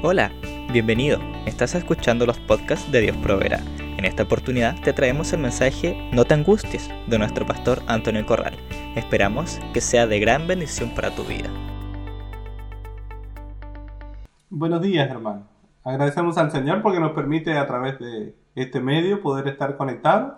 Hola, bienvenido. Estás escuchando los podcasts de Dios Proverá. En esta oportunidad te traemos el mensaje No te angusties de nuestro pastor Antonio Corral. Esperamos que sea de gran bendición para tu vida. Buenos días, hermano. Agradecemos al Señor porque nos permite a través de este medio poder estar conectados.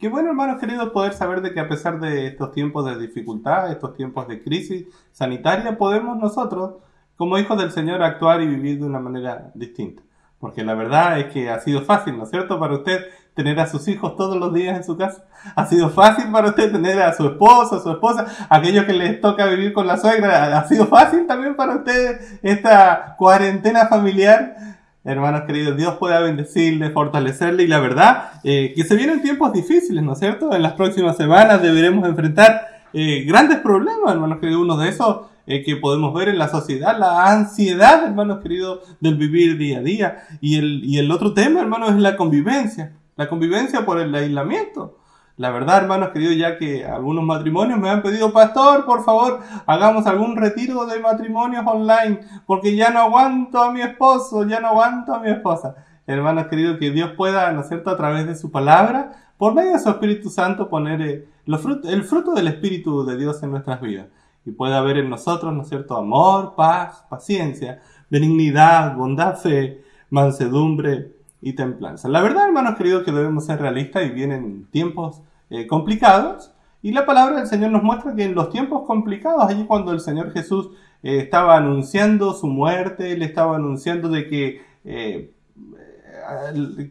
Qué bueno, hermanos queridos, poder saber de que a pesar de estos tiempos de dificultad, estos tiempos de crisis sanitaria, podemos nosotros como hijos del Señor actuar y vivir de una manera distinta. Porque la verdad es que ha sido fácil, ¿no es cierto?, para usted tener a sus hijos todos los días en su casa. Ha sido fácil para usted tener a su esposo, a su esposa, aquellos que les toca vivir con la suegra. Ha sido fácil también para usted esta cuarentena familiar. Hermanos queridos, Dios pueda bendecirle, fortalecerle y la verdad eh, que se vienen tiempos difíciles, ¿no es cierto? En las próximas semanas deberemos enfrentar eh, grandes problemas, hermanos queridos. Uno de esos eh, que podemos ver en la sociedad, la ansiedad, hermanos queridos, del vivir día a día. Y el, y el otro tema, hermanos, es la convivencia. La convivencia por el aislamiento. La verdad, hermanos queridos, ya que algunos matrimonios me han pedido, pastor, por favor, hagamos algún retiro de matrimonios online, porque ya no aguanto a mi esposo, ya no aguanto a mi esposa. Hermanos queridos, que Dios pueda, ¿no es cierto?, a través de su palabra, por medio de su Espíritu Santo, poner eh, el fruto del Espíritu de Dios en nuestras vidas y puede haber en nosotros, ¿no es cierto?, amor, paz, paciencia, benignidad, bondad, fe, mansedumbre y templanza. La verdad, hermanos queridos, que debemos ser realistas y vienen tiempos eh, complicados. Y la palabra del Señor nos muestra que en los tiempos complicados, allí cuando el Señor Jesús eh, estaba anunciando su muerte, él estaba anunciando de que eh,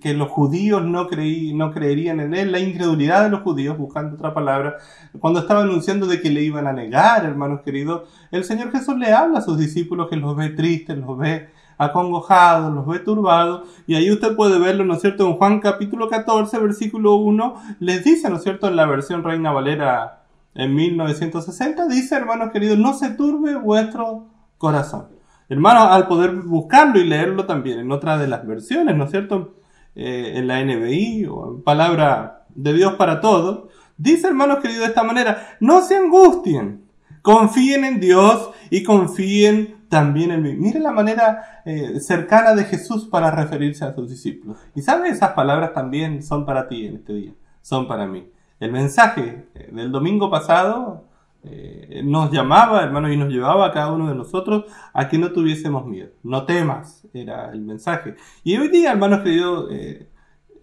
que los judíos no, creí, no creerían en él, la incredulidad de los judíos, buscando otra palabra, cuando estaba anunciando de que le iban a negar, hermanos queridos, el Señor Jesús le habla a sus discípulos que los ve tristes, los ve acongojados, los ve turbados, y ahí usted puede verlo, ¿no es cierto? En Juan capítulo 14, versículo 1, les dice, ¿no es cierto? En la versión Reina Valera en 1960, dice, hermanos queridos, no se turbe vuestro corazón. Hermano, al poder buscarlo y leerlo también en otra de las versiones, ¿no es cierto? Eh, en la NBI o en Palabra de Dios para Todos, dice, hermanos queridos, de esta manera, no se angustien, confíen en Dios y confíen también en mí. Mire la manera eh, cercana de Jesús para referirse a sus discípulos. Y sabe, esas palabras también son para ti en este día, son para mí. El mensaje eh, del domingo pasado eh, nos llamaba, hermanos, y nos llevaba a cada uno de nosotros a que no tuviésemos miedo. No temas, era el mensaje. Y hoy día, hermanos queridos, eh,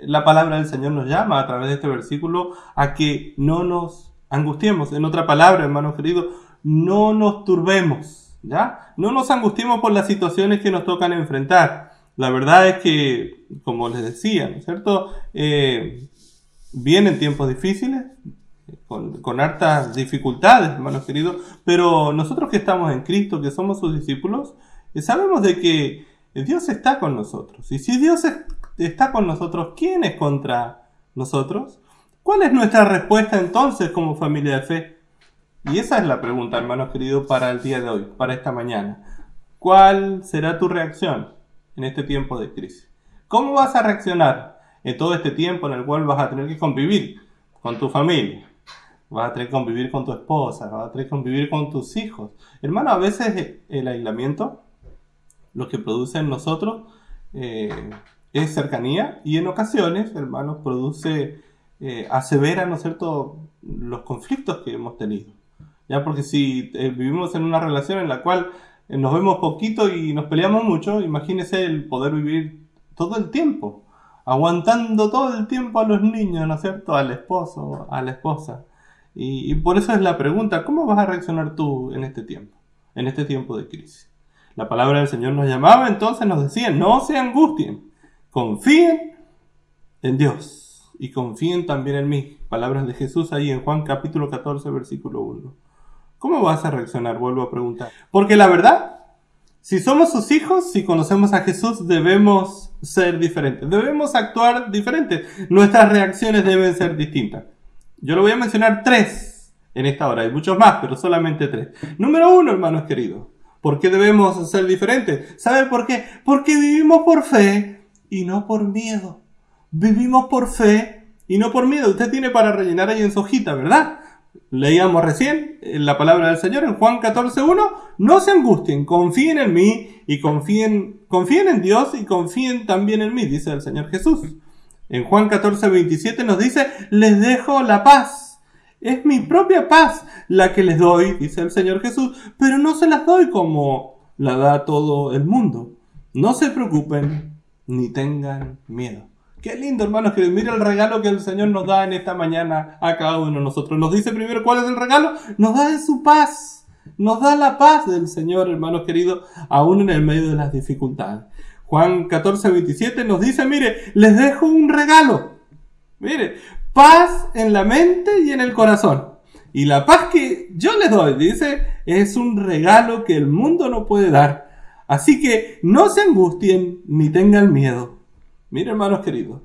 la palabra del Señor nos llama a través de este versículo a que no nos angustiemos. En otra palabra, hermanos queridos, no nos turbemos, ¿ya? No nos angustiemos por las situaciones que nos tocan enfrentar. La verdad es que, como les decía, ¿no es cierto? Eh, vienen tiempos difíciles, con, hartas dificultades, hermanos queridos, pero nosotros que estamos en Cristo, que somos sus discípulos, eh, sabemos de que Dios está con nosotros. Y si Dios está con nosotros, ¿quién es contra nosotros? ¿Cuál es nuestra respuesta entonces como familia de fe? Y esa es la pregunta, hermanos queridos, para el día de hoy, para esta mañana. ¿Cuál será tu reacción en este tiempo de crisis? ¿Cómo vas a reaccionar en todo este tiempo en el cual vas a tener que convivir con tu familia, vas a tener que convivir con tu esposa, vas a tener que convivir con tus hijos. Hermano, a veces el aislamiento lo que produce en nosotros eh, es cercanía y en ocasiones, hermanos, produce, eh, asevera, ¿no es cierto?, los conflictos que hemos tenido. Ya porque si eh, vivimos en una relación en la cual eh, nos vemos poquito y nos peleamos mucho, imagínese el poder vivir todo el tiempo, aguantando todo el tiempo a los niños, ¿no es cierto?, al esposo, a la esposa. Y, por eso es la pregunta, ¿cómo vas a reaccionar tú en este tiempo? En este tiempo de crisis. La palabra del Señor nos llamaba, entonces nos decía, no se angustien, confíen en Dios y confíen también en mí. Palabras de Jesús ahí en Juan capítulo 14, versículo 1. ¿Cómo vas a reaccionar? Vuelvo a preguntar. Porque la verdad, si somos sus hijos, si conocemos a Jesús, debemos ser diferentes, debemos actuar diferentes. Nuestras reacciones deben ser distintas. Yo le voy a mencionar tres en esta hora. Hay muchos más, pero solamente tres. Número uno, hermanos queridos. ¿Por qué debemos ser diferentes? ¿Saben por qué? Porque vivimos por fe y no por miedo. Vivimos por fe y no por miedo. Usted tiene para rellenar ahí en su hojita, ¿verdad? leíamos recién en la palabra del Señor en Juan 14.1, no se angustien, confíen en mí y confíen, confíen en Dios y confíen también en mí, dice el Señor Jesús. En Juan 14.27 nos dice, les dejo la paz. Es mi propia paz la que les doy, dice el Señor Jesús, pero no se las doy como la da todo el mundo. No se preocupen ni tengan miedo. Qué lindo, hermanos, que mira el regalo que el Señor nos da en esta mañana a cada uno de nosotros. Nos dice primero cuál es el regalo, nos da su paz. Nos da la paz del Señor, hermanos queridos, aún en el medio de las dificultades. Juan 14, 27 nos dice, mire, les dejo un regalo. Mire, paz en la mente y en el corazón. Y la paz que yo les doy, dice, es un regalo que el mundo no puede dar. Así que no se angustien ni tengan miedo. Mire, hermanos queridos,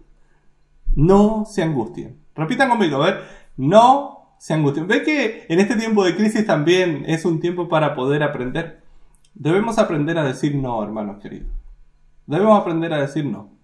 no se angustien. Repitan conmigo, a ver, no se angustien. ¿Ve que en este tiempo de crisis también es un tiempo para poder aprender? Debemos aprender a decir no, hermanos queridos. Debemos aprender a decir no.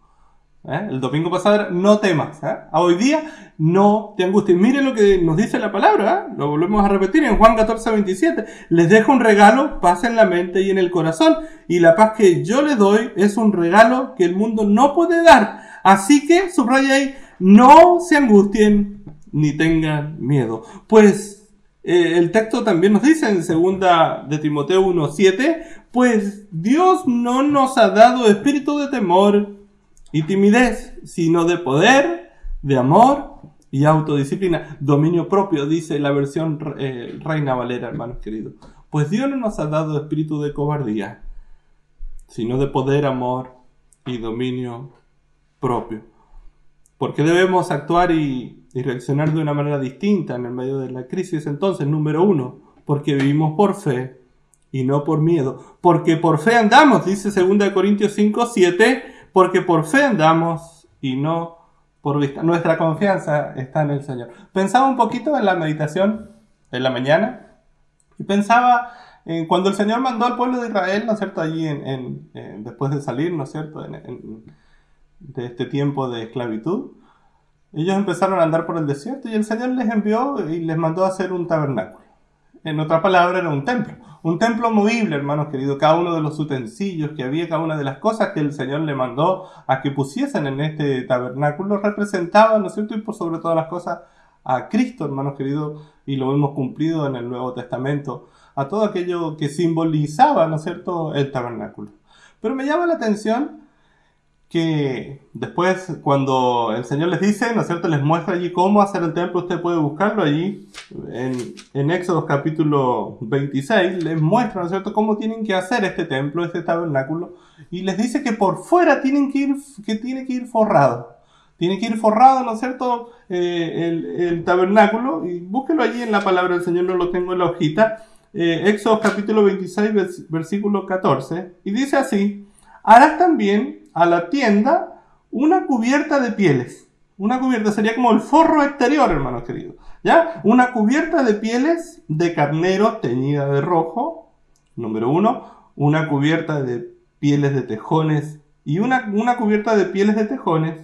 ¿Eh? El domingo pasado no temas. ¿eh? Hoy día no te angusties. Mire lo que nos dice la palabra. ¿eh? Lo volvemos a repetir en Juan 14, 27. Les dejo un regalo, paz en la mente y en el corazón. Y la paz que yo les doy es un regalo que el mundo no puede dar. Así que, subraya ahí, no se angustien ni tengan miedo. Pues el texto también nos dice en segunda de Timoteo 1.7, pues Dios no nos ha dado espíritu de temor y timidez, sino de poder, de amor y autodisciplina. Dominio propio, dice la versión eh, Reina Valera, hermanos queridos. Pues Dios no nos ha dado espíritu de cobardía, sino de poder, amor y dominio propio. Porque debemos actuar y, y reaccionar de una manera distinta en el medio de la crisis. Entonces, número uno, porque vivimos por fe y no por miedo. Porque por fe andamos, dice 2 Corintios 5, 7 porque por fe andamos y no por vista. Nuestra confianza está en el Señor. Pensaba un poquito en la meditación de la mañana y pensaba en cuando el Señor mandó al pueblo de Israel, ¿no es cierto?, allí en, después de salir, ¿no es cierto?, de este tiempo de esclavitud. Ellos empezaron a andar por el desierto y el Señor les envió y les mandó a hacer un tabernáculo. En otra palabra, era un templo. Un templo movible, hermanos queridos, cada uno de los utensilios que había, cada una de las cosas que el Señor le mandó a que pusiesen en este tabernáculo representaban, ¿no es cierto? Y por sobre todas las cosas a Cristo, hermanos queridos, y lo hemos cumplido en el Nuevo Testamento, a todo aquello que simbolizaba, ¿no es cierto?, el tabernáculo. Pero me llama la atención que después cuando el Señor les dice, ¿no es cierto?, les muestra allí cómo hacer el templo, usted puede buscarlo allí en, Éxodo capítulo 26, les muestra, ¿no es cierto?, cómo tienen que hacer este templo, este tabernáculo, y les dice que por fuera tienen que ir, que tiene que ir forrado. Tiene que ir forrado, ¿no es cierto?, eh, el, tabernáculo, y búsquelo allí en la palabra del Señor, no lo tengo en la hojita, eh, Éxodo capítulo 26, versículo 14, y dice así, harás también a la tienda una cubierta de pieles. Una cubierta sería como el forro exterior, hermanos queridos. ¿Ya? Una cubierta de pieles de carnero teñida de rojo. Número uno. Una cubierta de pieles de tejones y una, una cubierta de pieles de tejones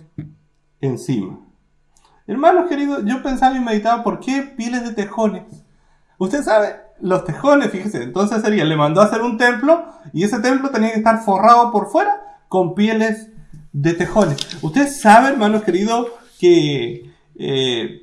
encima. Hermanos queridos, yo pensaba y meditaba, ¿por qué pieles de tejones? Usted sabe, los tejones, fíjese, entonces sería, le mandó a hacer un templo y ese templo tenía que estar forrado por fuera con pieles de tejones. Usted sabe, hermanos queridos, que eh,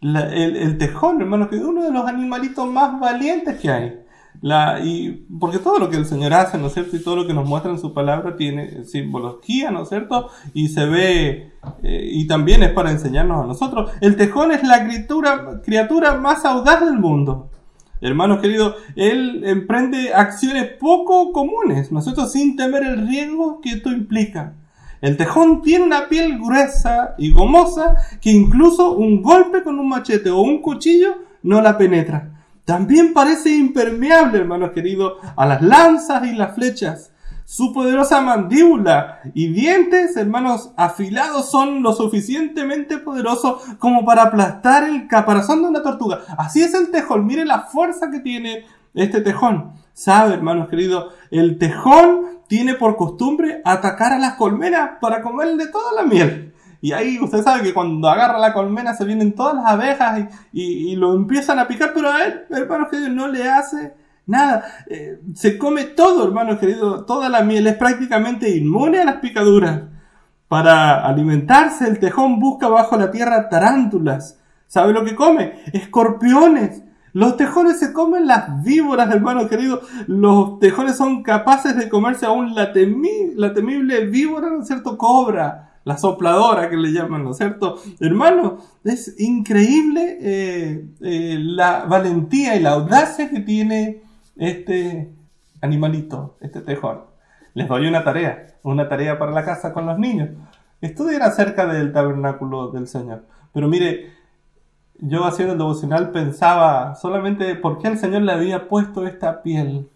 el, tejón, hermanos queridos, uno de los animalitos más valientes que hay. La, y porque todo lo que el Señor hace, ¿no es cierto? Y todo lo que nos muestra en su palabra tiene simbología, ¿no es cierto? Y se ve, eh, y también es para enseñarnos a nosotros. El tejón es la criatura, criatura más audaz del mundo. Hermanos queridos, él emprende acciones poco comunes, nosotros sin temer el riesgo que esto implica. El tejón tiene una piel gruesa y gomosa que incluso un golpe con un machete o un cuchillo no la penetra. También parece impermeable, hermanos queridos, a las lanzas y las flechas. Su poderosa mandíbula y dientes, hermanos, afilados son lo suficientemente poderosos como para aplastar el caparazón de una tortuga. Así es el tejón. Mire la fuerza que tiene este tejón. Sabe, hermanos queridos, el tejón tiene por costumbre atacar a las colmenas para comerle toda la miel. Y ahí usted sabe que cuando agarra la colmena se vienen todas las abejas y, lo empiezan a picar, pero a él, hermanos queridos, no le hace nada. Eh, se come todo, hermanos queridos, toda la miel es prácticamente inmune a las picaduras. Para alimentarse, el tejón busca bajo la tierra tarántulas. ¿Sabe lo que come? Escorpiones. Los tejones se comen las víboras, hermano querido. Los tejones son capaces de comerse aún la, la temible víbora, ¿no es cierto? Cobra, la sopladora que le llaman, ¿no es cierto? Hermano, es increíble eh, eh, la valentía y la audacia que tiene este animalito, este tejón les doy una tarea, una tarea para la casa con los niños. Estudien acerca del tabernáculo del Señor. Pero mire, yo haciendo el devocional pensaba solamente por qué el Señor le había puesto esta piel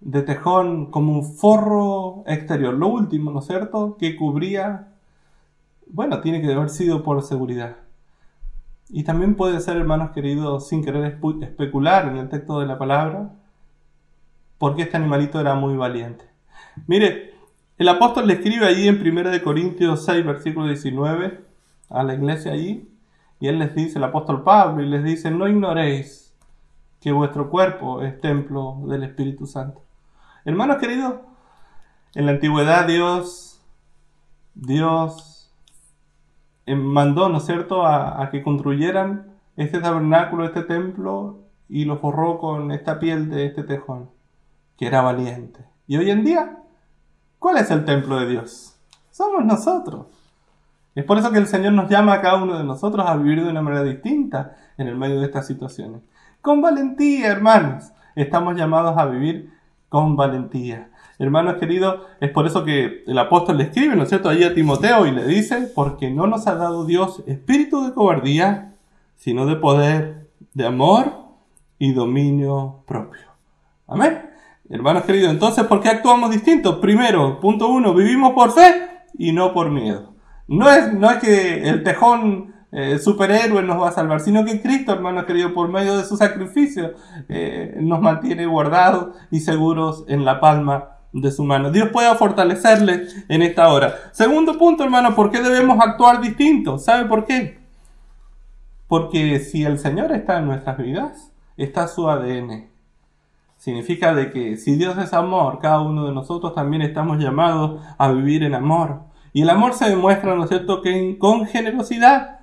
de tejón como un forro exterior. Lo último, ¿no es cierto? Que cubría, bueno, tiene que haber sido por seguridad. Y también puede ser, hermanos queridos, sin querer especular en el texto de la palabra, porque este animalito era muy valiente. Mire, el apóstol le escribe allí en 1 Corintios 6, versículo 19, a la iglesia allí, y él les dice, el apóstol Pablo, y les dice, no ignoréis que vuestro cuerpo es templo del Espíritu Santo. Hermanos queridos, en la antigüedad Dios, Dios mandó, ¿no es cierto?, a que construyeran este tabernáculo, este templo, y lo forró con esta piel de este tejón, que era valiente. Y hoy en día ¿Cuál es el templo de Dios? Somos nosotros. Es por eso que el Señor nos llama a cada uno de nosotros a vivir de una manera distinta en el medio de estas situaciones. Con valentía, hermanos. Estamos llamados a vivir con valentía. Hermanos queridos, es por eso que el apóstol le escribe, ¿no es cierto?, allí a Timoteo y le dice, porque no nos ha dado Dios espíritu de cobardía, sino de poder, de amor y dominio propio. Amén. Hermanos queridos, entonces, ¿por qué actuamos distintos? Primero, punto uno, vivimos por fe y no por miedo. No es, no es que el tejón eh, superhéroe nos va a salvar, sino que Cristo, hermanos queridos, por medio de su sacrificio, eh, nos mantiene guardados y seguros en la palma de su mano. Dios pueda fortalecerle en esta hora. Segundo punto, hermano, ¿por qué debemos actuar distintos? ¿Sabe por qué? Porque si el Señor está en nuestras vidas, está su ADN. Significa de que si Dios es amor, cada uno de nosotros también estamos llamados a vivir en amor. Y el amor se demuestra, ¿no es cierto?, que con generosidad.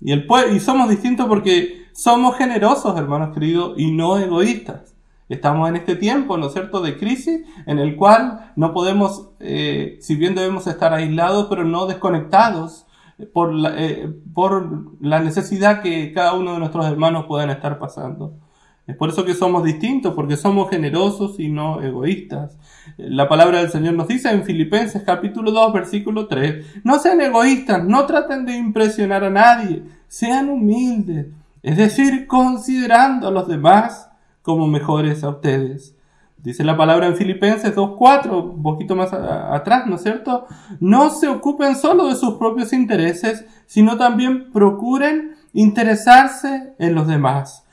Y, el, y somos distintos porque somos generosos, hermanos queridos, y no egoístas. Estamos en este tiempo, ¿no es cierto?, de crisis en el cual no podemos, eh, si bien debemos estar aislados, pero no desconectados por la, eh, por la necesidad que cada uno de nuestros hermanos puedan estar pasando. Es por eso que somos distintos, porque somos generosos y no egoístas. La palabra del Señor nos dice en Filipenses capítulo 2 versículo 3, no sean egoístas, no traten de impresionar a nadie, sean humildes, es decir, considerando a los demás como mejores a ustedes. Dice la palabra en Filipenses 2.4, un poquito más atrás, ¿no es cierto? No se ocupen solo de sus propios intereses, sino también procuren interesarse en los demás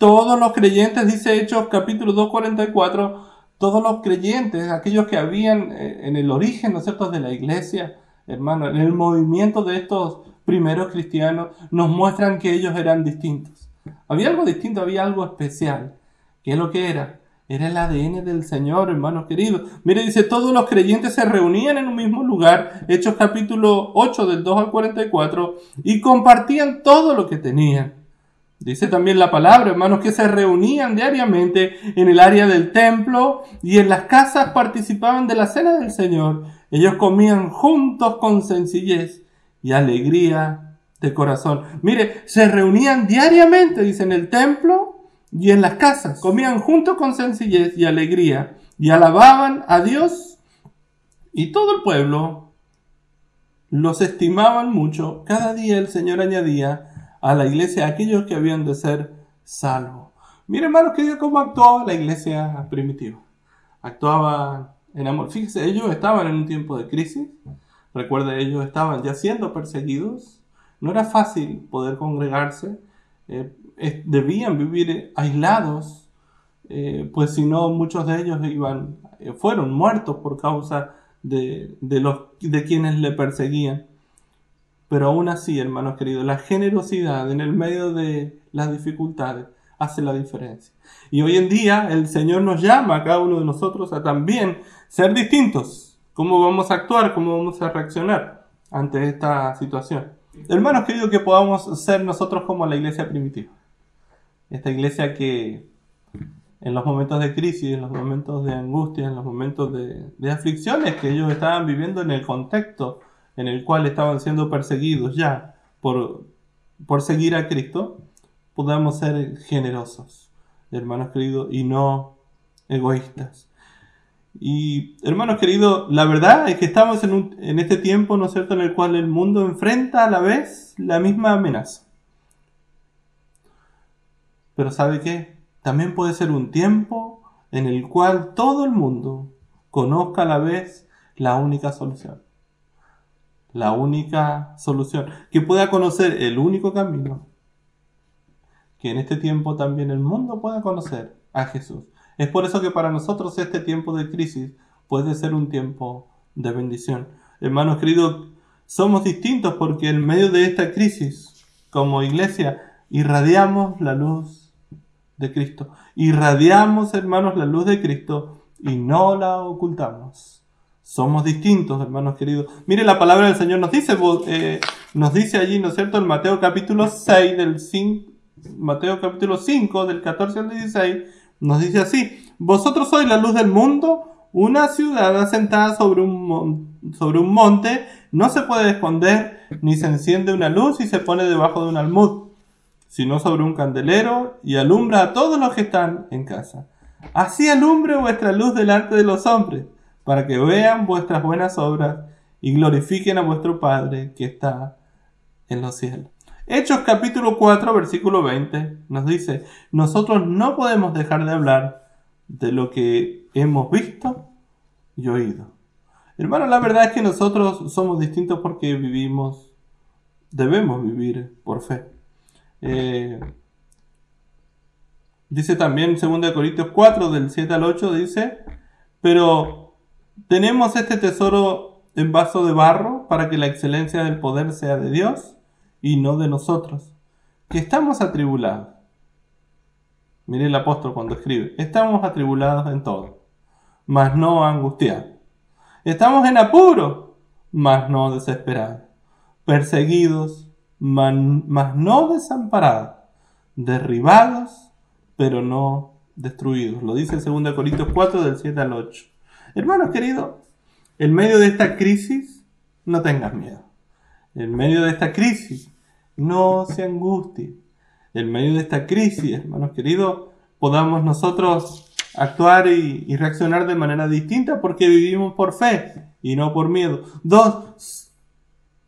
todos los creyentes, dice Hechos capítulo 2.44, todos los creyentes, aquellos que habían eh, en el origen, ¿no es de la iglesia, hermano, en el movimiento de estos primeros cristianos, nos muestran que ellos eran distintos. Había algo distinto, había algo especial. ¿Qué es lo que era? Era el ADN del Señor, hermanos queridos. Mire, dice, todos los creyentes se reunían en un mismo lugar, Hechos capítulo 8 del 2 al 44, y compartían todo lo que tenían. Dice también la palabra, hermanos, que se reunían diariamente en el área del templo y en las casas participaban de la cena del Señor. Ellos comían juntos con sencillez y alegría de corazón. Mire, se reunían diariamente, dice, en el templo y en las casas. Comían juntos con sencillez y alegría y alababan a Dios y todo el pueblo los estimaban mucho. Cada día el Señor añadía a la iglesia aquellos que habían de ser salvos. Miren, hermanos, que cómo actuaba la iglesia primitiva. Actuaba en amor. Fíjense, ellos estaban en un tiempo de crisis. Recuerde, ellos estaban ya siendo perseguidos. No era fácil poder congregarse. Eh, debían vivir aislados. Eh, pues si no, muchos de ellos iban, eh, fueron muertos por causa de, de, los, de quienes le perseguían. Pero aún así, hermanos queridos, la generosidad en el medio de las dificultades hace la diferencia. Y hoy en día el Señor nos llama a cada uno de nosotros a también ser distintos. ¿Cómo vamos a actuar? ¿Cómo vamos a reaccionar ante esta situación? Hermanos queridos, que podamos ser nosotros como la iglesia primitiva. Esta iglesia que en los momentos de crisis, en los momentos de angustia, en los momentos de, aflicciones que ellos estaban viviendo en el contexto en el cual estaban siendo perseguidos ya por, por seguir a Cristo, podamos ser generosos, hermanos queridos, y no egoístas. Y hermanos queridos, la verdad es que estamos en, un, en este tiempo, ¿no es cierto?, en el cual el mundo enfrenta a la vez la misma amenaza. Pero ¿sabe qué? También puede ser un tiempo en el cual todo el mundo conozca a la vez la única solución la única solución, que pueda conocer el único camino, que en este tiempo también el mundo pueda conocer a Jesús. Es por eso que para nosotros este tiempo de crisis puede ser un tiempo de bendición. Hermanos queridos, somos distintos porque en medio de esta crisis, como iglesia, irradiamos la luz de Cristo. Irradiamos, hermanos, la luz de Cristo y no la ocultamos. Somos distintos, hermanos queridos. Mire, la palabra del Señor nos dice, eh, nos dice allí, ¿no es cierto?, en Mateo capítulo 6, del 5, Mateo capítulo 5, del 14 al 16, nos dice así, vosotros sois la luz del mundo, una ciudad asentada sobre un, sobre un monte, no se puede esconder, ni se enciende una luz y se pone debajo de un almud, sino sobre un candelero y alumbra a todos los que están en casa. Así alumbre vuestra luz delante de los hombres para que vean vuestras buenas obras y glorifiquen a vuestro Padre que está en los cielos. Hechos capítulo 4, versículo 20 nos dice, nosotros no podemos dejar de hablar de lo que hemos visto y oído. Hermano, la verdad es que nosotros somos distintos porque vivimos, debemos vivir por fe. Eh, dice también 2 Corintios 4, del 7 al 8, dice, pero tenemos este tesoro en vaso de barro para que la excelencia del poder sea de Dios y no de nosotros, que estamos atribulados. Mire el apóstol cuando escribe, estamos atribulados en todo, mas no angustiados. Estamos en apuro, mas no desesperados. Perseguidos, mas no desamparados. Derribados, pero no destruidos. Lo dice 2 Corintios 4 del 7 al 8. Hermanos queridos, en medio de esta crisis, no tengas miedo. En medio de esta crisis, no se angustie. En medio de esta crisis, hermanos queridos, podamos nosotros actuar y, reaccionar de manera distinta porque vivimos por fe y no por miedo. Dos,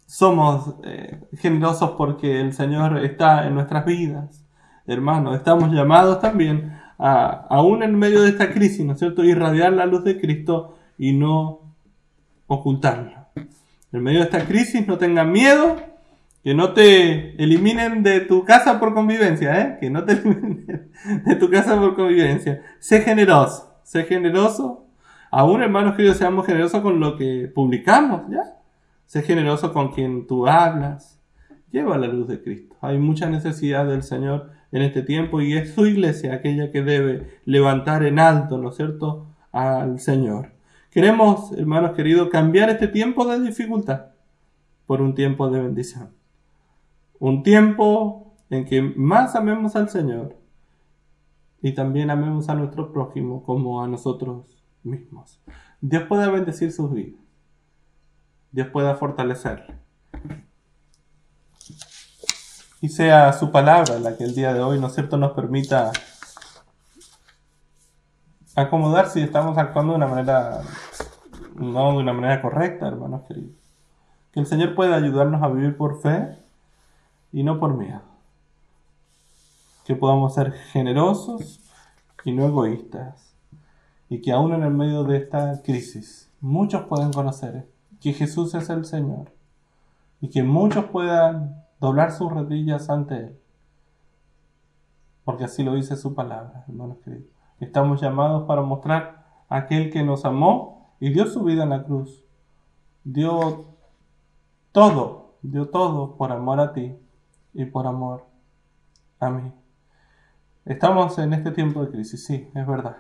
somos eh, generosos porque el Señor está en nuestras vidas. Hermanos, estamos llamados también aún en medio de esta crisis, ¿no es cierto?, irradiar la luz de Cristo y no ocultarla. En medio de esta crisis no tengan miedo, que no te eliminen de tu casa por convivencia, ¿eh? que no te eliminen de tu casa por convivencia. Sé generoso, sé generoso. Aún hermanos queridos, seamos generosos con lo que publicamos, ¿ya? Sé generoso con quien tú hablas. Lleva la luz de Cristo. Hay mucha necesidad del Señor en este tiempo y es su iglesia aquella que debe levantar en alto, ¿no es cierto?, al Señor. Queremos, hermanos queridos, cambiar este tiempo de dificultad por un tiempo de bendición. Un tiempo en que más amemos al Señor y también amemos a nuestro prójimo como a nosotros mismos. Dios pueda bendecir sus vidas. Dios pueda fortalecerle y sea su palabra la que el día de hoy, ¿no es cierto?, nos permita acomodar si estamos actuando de una manera, no de una manera correcta, hermanos queridos. Que el Señor pueda ayudarnos a vivir por fe y no por miedo. Que podamos ser generosos y no egoístas. Y que aún en el medio de esta crisis muchos puedan conocer que Jesús es el Señor. Y que muchos puedan doblar sus rodillas ante Él. Porque así lo dice su palabra, hermanos queridos. Estamos llamados para mostrar a aquel que nos amó y dio su vida en la cruz. Dio todo dio todo por amor a ti y por amor a mí. Estamos en este tiempo de crisis, sí, es verdad,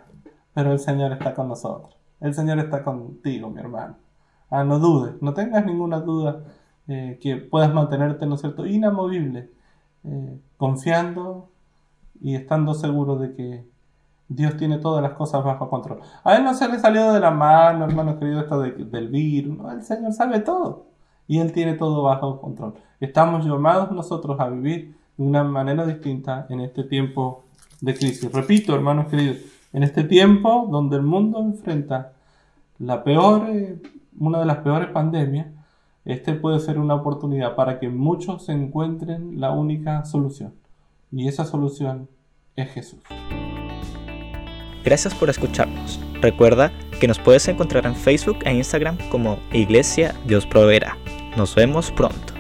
pero el Señor está con nosotros. El Señor está contigo, mi hermano. Ah, no dudes, no tengas ninguna duda eh, que puedas mantenerte, ¿no es cierto?, inamovible, eh, confiando y estando seguro de que Dios tiene todas las cosas bajo control. A Él no se le salió de la mano, hermano querido, esto del virus. El Señor sabe todo. Y Él tiene todo bajo control. Estamos llamados nosotros a vivir de una manera distinta en este tiempo de crisis. Repito, hermanos queridos, en este tiempo donde el mundo enfrenta la peor, eh, una de las peores pandemias, este puede ser una oportunidad para que muchos encuentren la única solución. Y esa solución es Jesús. Gracias por escucharnos. Recuerda que nos puedes encontrar en Facebook e Instagram como Iglesia Dios Proveerá. Nos vemos pronto.